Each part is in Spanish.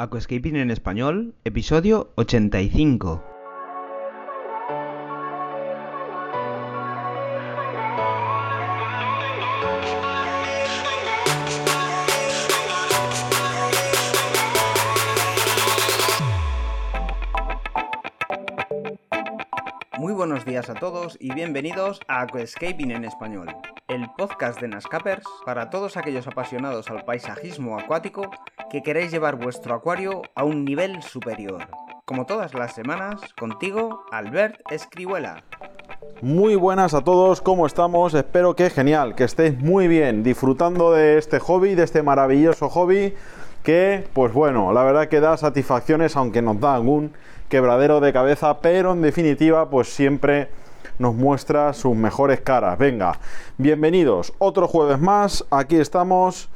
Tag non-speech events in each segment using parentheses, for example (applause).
Aquascaping en español, episodio 85. Muy buenos días a todos y bienvenidos a Aquascaping en español, el podcast de Nascapers para todos aquellos apasionados al paisajismo acuático que queréis llevar vuestro acuario a un nivel superior. Como todas las semanas, contigo, Albert Escribuela. Muy buenas a todos, ¿cómo estamos? Espero que genial, que estéis muy bien, disfrutando de este hobby, de este maravilloso hobby que, pues bueno, la verdad que da satisfacciones, aunque nos da algún quebradero de cabeza, pero en definitiva, pues siempre nos muestra sus mejores caras. Venga, bienvenidos, otro jueves más, aquí estamos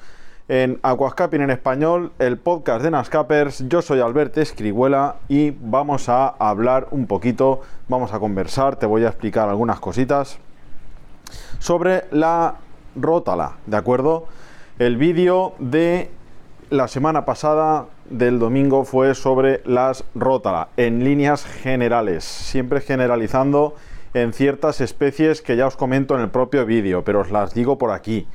en Aquascaping en español, el podcast de Nascapers. Yo soy Albert Escribuela y vamos a hablar un poquito, vamos a conversar, te voy a explicar algunas cositas sobre la rótala, ¿de acuerdo? El vídeo de la semana pasada del domingo fue sobre las rótala en líneas generales, siempre generalizando en ciertas especies que ya os comento en el propio vídeo, pero os las digo por aquí.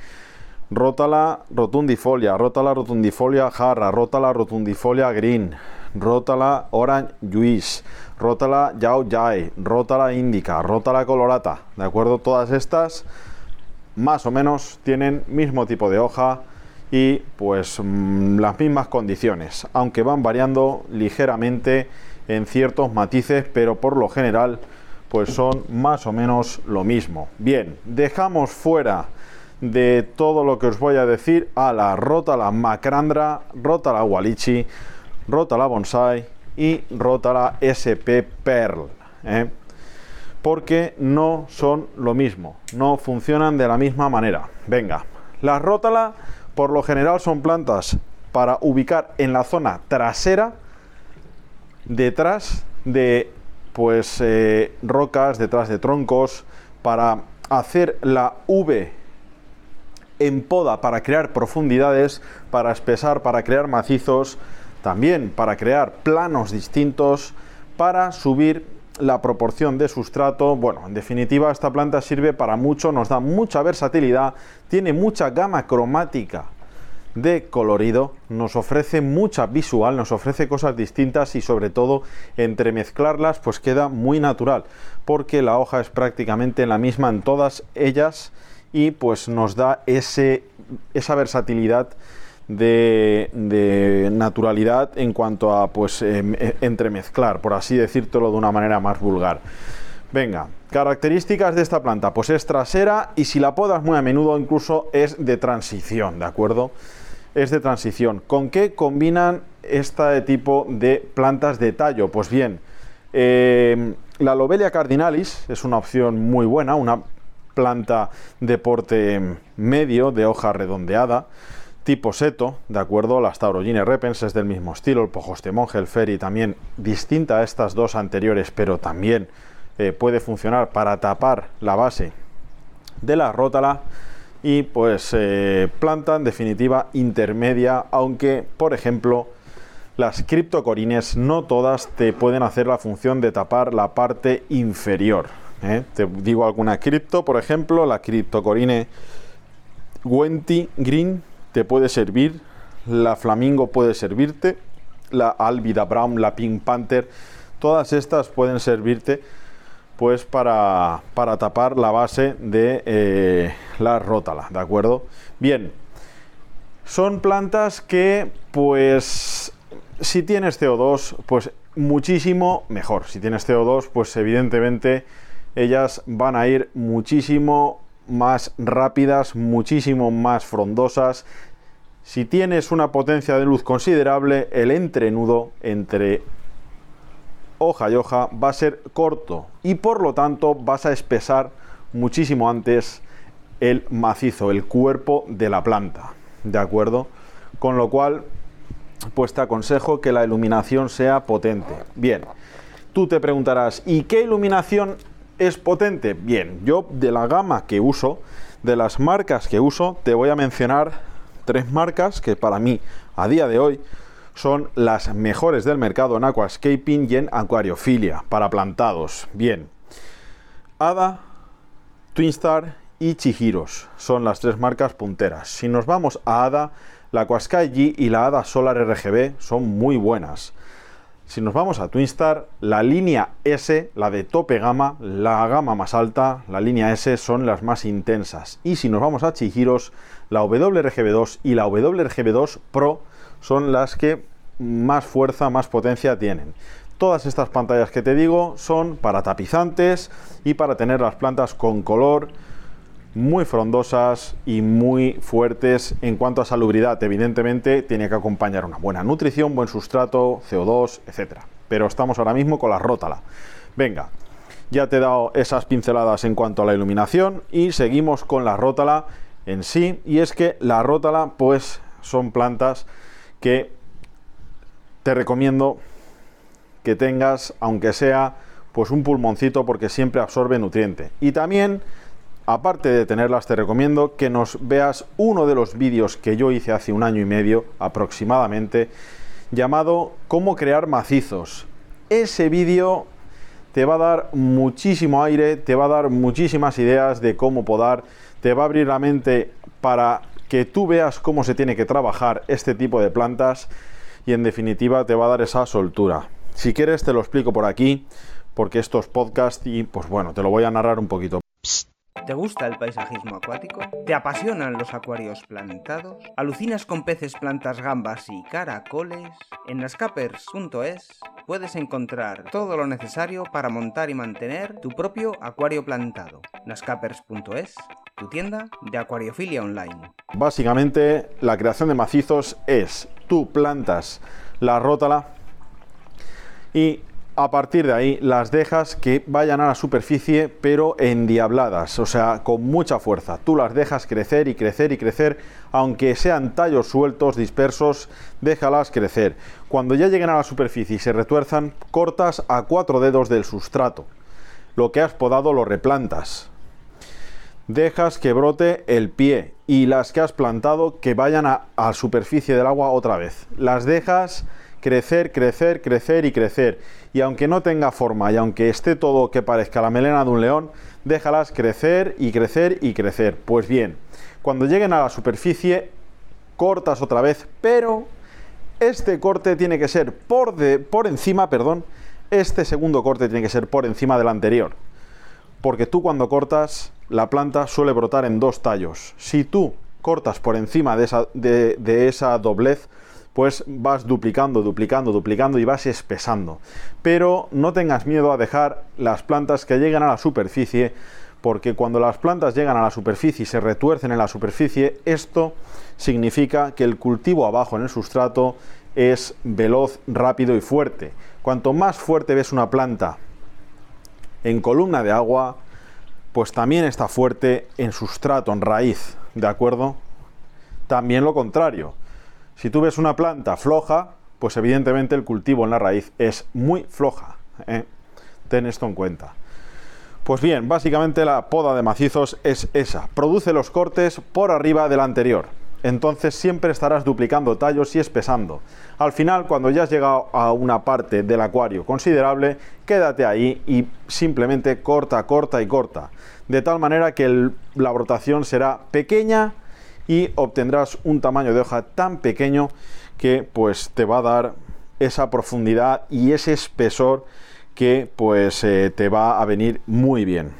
Rótala rotundifolia, rótala rotundifolia jarra, rótala rotundifolia green, rótala orange juice, rótala yao yai, rótala indica, rótala colorata, ¿de acuerdo? Todas estas más o menos tienen mismo tipo de hoja y pues mm, las mismas condiciones, aunque van variando ligeramente en ciertos matices, pero por lo general pues son más o menos lo mismo. Bien, dejamos fuera de todo lo que os voy a decir a la rota la macrandra, rota la walichi, rota la bonsai y rota la SP Pearl. ¿eh? Porque no son lo mismo, no funcionan de la misma manera. Venga, las rótala por lo general son plantas para ubicar en la zona trasera, detrás de pues eh, rocas, detrás de troncos, para hacer la V en poda para crear profundidades, para espesar, para crear macizos, también para crear planos distintos, para subir la proporción de sustrato. Bueno, en definitiva esta planta sirve para mucho, nos da mucha versatilidad, tiene mucha gama cromática de colorido, nos ofrece mucha visual, nos ofrece cosas distintas y sobre todo entremezclarlas pues queda muy natural porque la hoja es prácticamente la misma en todas ellas y pues nos da ese, esa versatilidad de, naturalidad en cuanto a pues em, e, entremezclar, por así decírtelo de una manera más vulgar. Venga, características de esta planta, pues es trasera y si la podas muy a menudo incluso es de transición, ¿de acuerdo? Es de transición. ¿Con qué combinan este tipo de plantas de tallo? Pues bien, em, la Lobelia cardinalis es una opción muy buena, una planta de porte medio, de hoja redondeada, tipo seto, de acuerdo, las Taurogine repens es del mismo estilo, el Pojostemonje, el Ferry también distinta a estas dos anteriores, pero también eh, puede funcionar para tapar la base de la rótala y pues eh, planta en definitiva intermedia, aunque por ejemplo las criptocorines no todas te pueden hacer la función de tapar la parte inferior. ¿Eh? Te digo alguna cripto, por ejemplo, la criptocorine Wenti Green te puede servir, la Flamingo puede servirte, la Albida Brown, la Pink Panther, todas estas pueden servirte pues para, para tapar la base de eh, la rótala, ¿de acuerdo? Bien, son plantas que pues si tienes CO2 pues muchísimo mejor, si tienes CO2 pues evidentemente ellas van a ir muchísimo más rápidas, muchísimo más frondosas. Si tienes una potencia de luz considerable, el entrenudo entre hoja y hoja va a ser corto y por lo tanto vas a espesar muchísimo antes el macizo, el cuerpo de la planta. ¿De acuerdo? Con lo cual, pues te aconsejo que la iluminación sea potente. Bien, tú te preguntarás, ¿y qué iluminación ¿Es potente? Bien, yo de la gama que uso, de las marcas que uso, te voy a mencionar tres marcas que para mí a día de hoy son las mejores del mercado en aquascaping y en acuariofilia para plantados. Bien, Ada, Twinstar y Chihiros son las tres marcas punteras. Si nos vamos a Ada, la Aquasky G y la Ada Solar RGB son muy buenas. Si nos vamos a Twinstar, la línea S, la de tope gama, la gama más alta, la línea S son las más intensas. Y si nos vamos a Chihiros, la WRGB2 y la WRGB2 Pro son las que más fuerza, más potencia tienen. Todas estas pantallas que te digo son para tapizantes y para tener las plantas con color muy frondosas y muy fuertes en cuanto a salubridad. Evidentemente tiene que acompañar una buena nutrición, buen sustrato, CO2, etc. Pero estamos ahora mismo con la rótala. Venga, ya te he dado esas pinceladas en cuanto a la iluminación y seguimos con la rótala en sí. Y es que la rótala pues son plantas que te recomiendo que tengas, aunque sea pues un pulmoncito porque siempre absorbe nutriente. Y también aparte de tenerlas, te recomiendo que nos veas uno de los vídeos que yo hice hace un año y medio aproximadamente, llamado Cómo crear macizos. Ese vídeo te va a dar muchísimo aire, te va a dar muchísimas ideas de cómo podar, te va a abrir la mente para que tú veas cómo se tiene que trabajar este tipo de plantas y en definitiva te va a dar esa soltura. Si quieres te lo explico por aquí, porque esto es podcast y pues bueno, te lo voy a narrar un poquito. ¿Te gusta el paisajismo acuático? ¿Te apasionan los acuarios plantados? ¿Alucinas con peces, plantas, gambas y caracoles? En nascapers.es puedes encontrar todo lo necesario para montar y mantener tu propio acuario plantado. nascapers.es, tu tienda de acuariofilia online. Básicamente, la creación de macizos es tú plantas la rótala y a partir de ahí las dejas que vayan a la superficie pero endiabladas, o sea, con mucha fuerza. Tú las dejas crecer y crecer y crecer, aunque sean tallos sueltos, dispersos, déjalas crecer. Cuando ya lleguen a la superficie y se retuerzan, cortas a cuatro dedos del sustrato. Lo que has podado lo replantas. Dejas que brote el pie y las que has plantado que vayan a, a superficie del agua otra vez. Las dejas crecer, crecer, crecer y crecer. Y aunque no tenga forma y aunque esté todo que parezca la melena de un león, déjalas crecer y crecer y crecer. Pues bien, cuando lleguen a la superficie, cortas otra vez, pero este corte tiene que ser por, de, por encima, perdón, este segundo corte tiene que ser por encima del anterior. Porque tú cuando cortas, la planta suele brotar en dos tallos. Si tú cortas por encima de esa, de, de esa doblez, pues vas duplicando, duplicando, duplicando y vas espesando. Pero no tengas miedo a dejar las plantas que lleguen a la superficie, porque cuando las plantas llegan a la superficie y se retuercen en la superficie, esto significa que el cultivo abajo en el sustrato es veloz, rápido y fuerte. Cuanto más fuerte ves una planta en columna de agua, pues también está fuerte en sustrato, en raíz, ¿de acuerdo? También lo contrario. Si tú ves una planta floja, pues evidentemente el cultivo en la raíz es muy floja. ¿eh? Ten esto en cuenta. Pues bien, básicamente la poda de macizos es esa. Produce los cortes por arriba del anterior. Entonces siempre estarás duplicando tallos y espesando. Al final, cuando ya has llegado a una parte del acuario considerable, quédate ahí y simplemente corta, corta y corta. De tal manera que la brotación será pequeña y obtendrás un tamaño de hoja tan pequeño que pues te va a dar esa profundidad y ese espesor que pues eh, te va a venir muy bien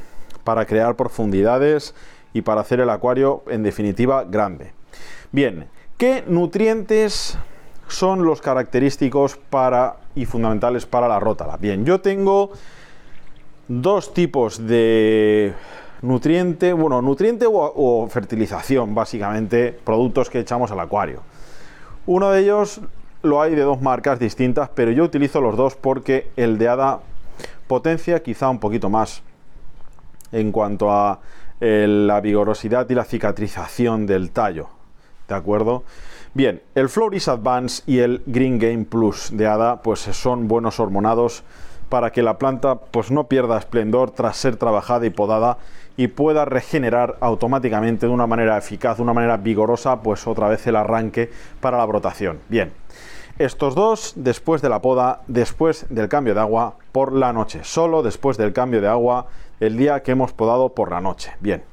para crear profundidades y para hacer el acuario en definitiva grande. Bien, ¿qué nutrientes son los característicos para y fundamentales para la rótala? Bien, yo tengo dos tipos de nutriente, bueno, nutriente o, fertilización, básicamente, productos que echamos al acuario. Uno de ellos lo hay de dos marcas distintas, pero yo utilizo los dos porque el de ADA potencia quizá un poquito más en cuanto a la vigorosidad y la cicatrización del tallo. ¿De acuerdo? Bien, el Floris Advance y el Green Game Plus de ADA pues son buenos hormonados para que la planta pues no pierda esplendor tras ser trabajada y podada y pueda regenerar automáticamente de una manera eficaz, de una manera vigorosa, pues otra vez el arranque para la brotación. Bien, Estos dos después de la poda, después del cambio de agua por la noche. Solo después del cambio de agua el día que hemos podado por la noche. Bien.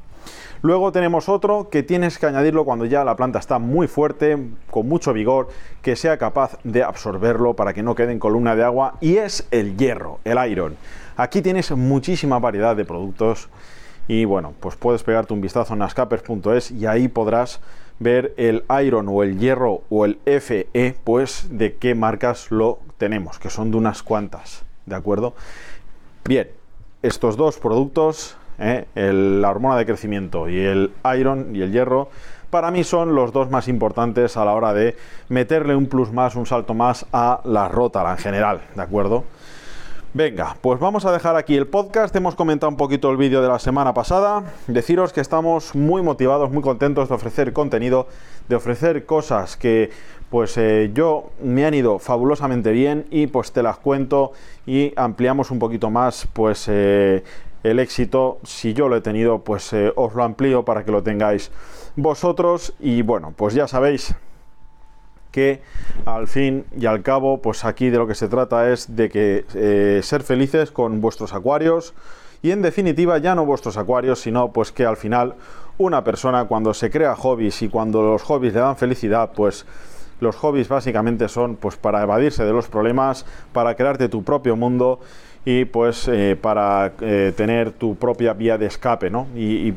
Luego tenemos otro que tienes que añadirlo cuando ya la planta está muy fuerte, con mucho vigor, que sea capaz de absorberlo para que no quede en columna de agua y es el hierro, el iron. Aquí tienes muchísima variedad de productos y bueno, pues puedes pegarte un vistazo en nascapers.es y ahí podrás ver el iron o el hierro o el FE, pues de qué marcas lo tenemos, que son de unas cuantas, ¿de acuerdo? Bien, estos dos productos ¿eh? la hormona de crecimiento y el iron y el hierro, para mí son los dos más importantes a la hora de meterle un plus más, un salto más a la rota en general, ¿de acuerdo? Venga, pues vamos a dejar aquí el podcast. Hemos comentado un poquito el vídeo de la semana pasada. Deciros que estamos muy motivados, muy contentos de ofrecer contenido, de ofrecer cosas que pues eh, yo me han ido fabulosamente bien y pues te las cuento y ampliamos un poquito más pues eh, el éxito, si yo lo he tenido, pues eh, os lo amplío para que lo tengáis vosotros. Y bueno, pues ya sabéis que al fin y al cabo, pues aquí de lo que se trata es de que eh, ser felices con vuestros acuarios y en definitiva ya no vuestros acuarios, sino pues que al final una persona cuando se crea hobbies y cuando los hobbies le dan felicidad, pues los hobbies básicamente son pues para evadirse de los problemas, para crearte tu propio mundo y pues eh, para eh, tener tu propia vía de escape, ¿no? Y,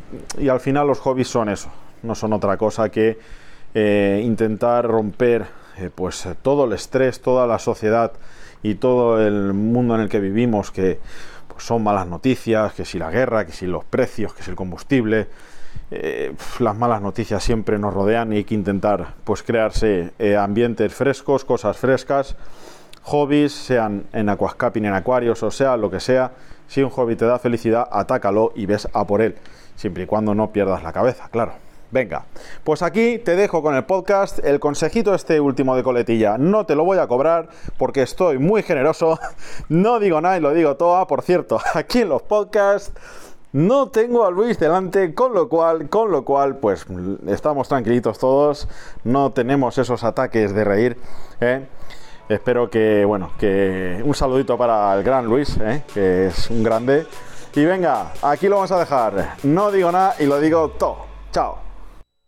al final los hobbies son eso, no son otra cosa que eh, intentar romper pues todo el estrés, toda la sociedad y todo el mundo en el que vivimos, que pues, son malas noticias, que si la guerra, que si los precios, que si el combustible, las malas noticias siempre nos rodean y hay que intentar pues crearse ambientes frescos, cosas frescas hobbies, sean en aquascaping, en acuarios o sea lo que sea. Si un hobby te da felicidad, atácalo y ves a por él, siempre y cuando no pierdas la cabeza, claro. Venga, pues aquí te dejo con el podcast. El consejito este último de coletilla no te lo voy a cobrar porque estoy muy generoso. (laughs) No digo nada y lo digo todo. Por cierto, (laughs) aquí en los podcasts no tengo a Luis delante, con lo cual, con lo cual, pues estamos tranquilitos todos. No tenemos esos ataques de reír. ¿eh? Espero que, bueno, que un saludito para el gran Luis, ¿eh? que es un grande. Y venga, aquí lo vamos a dejar. No digo nada y lo digo todo. Chao.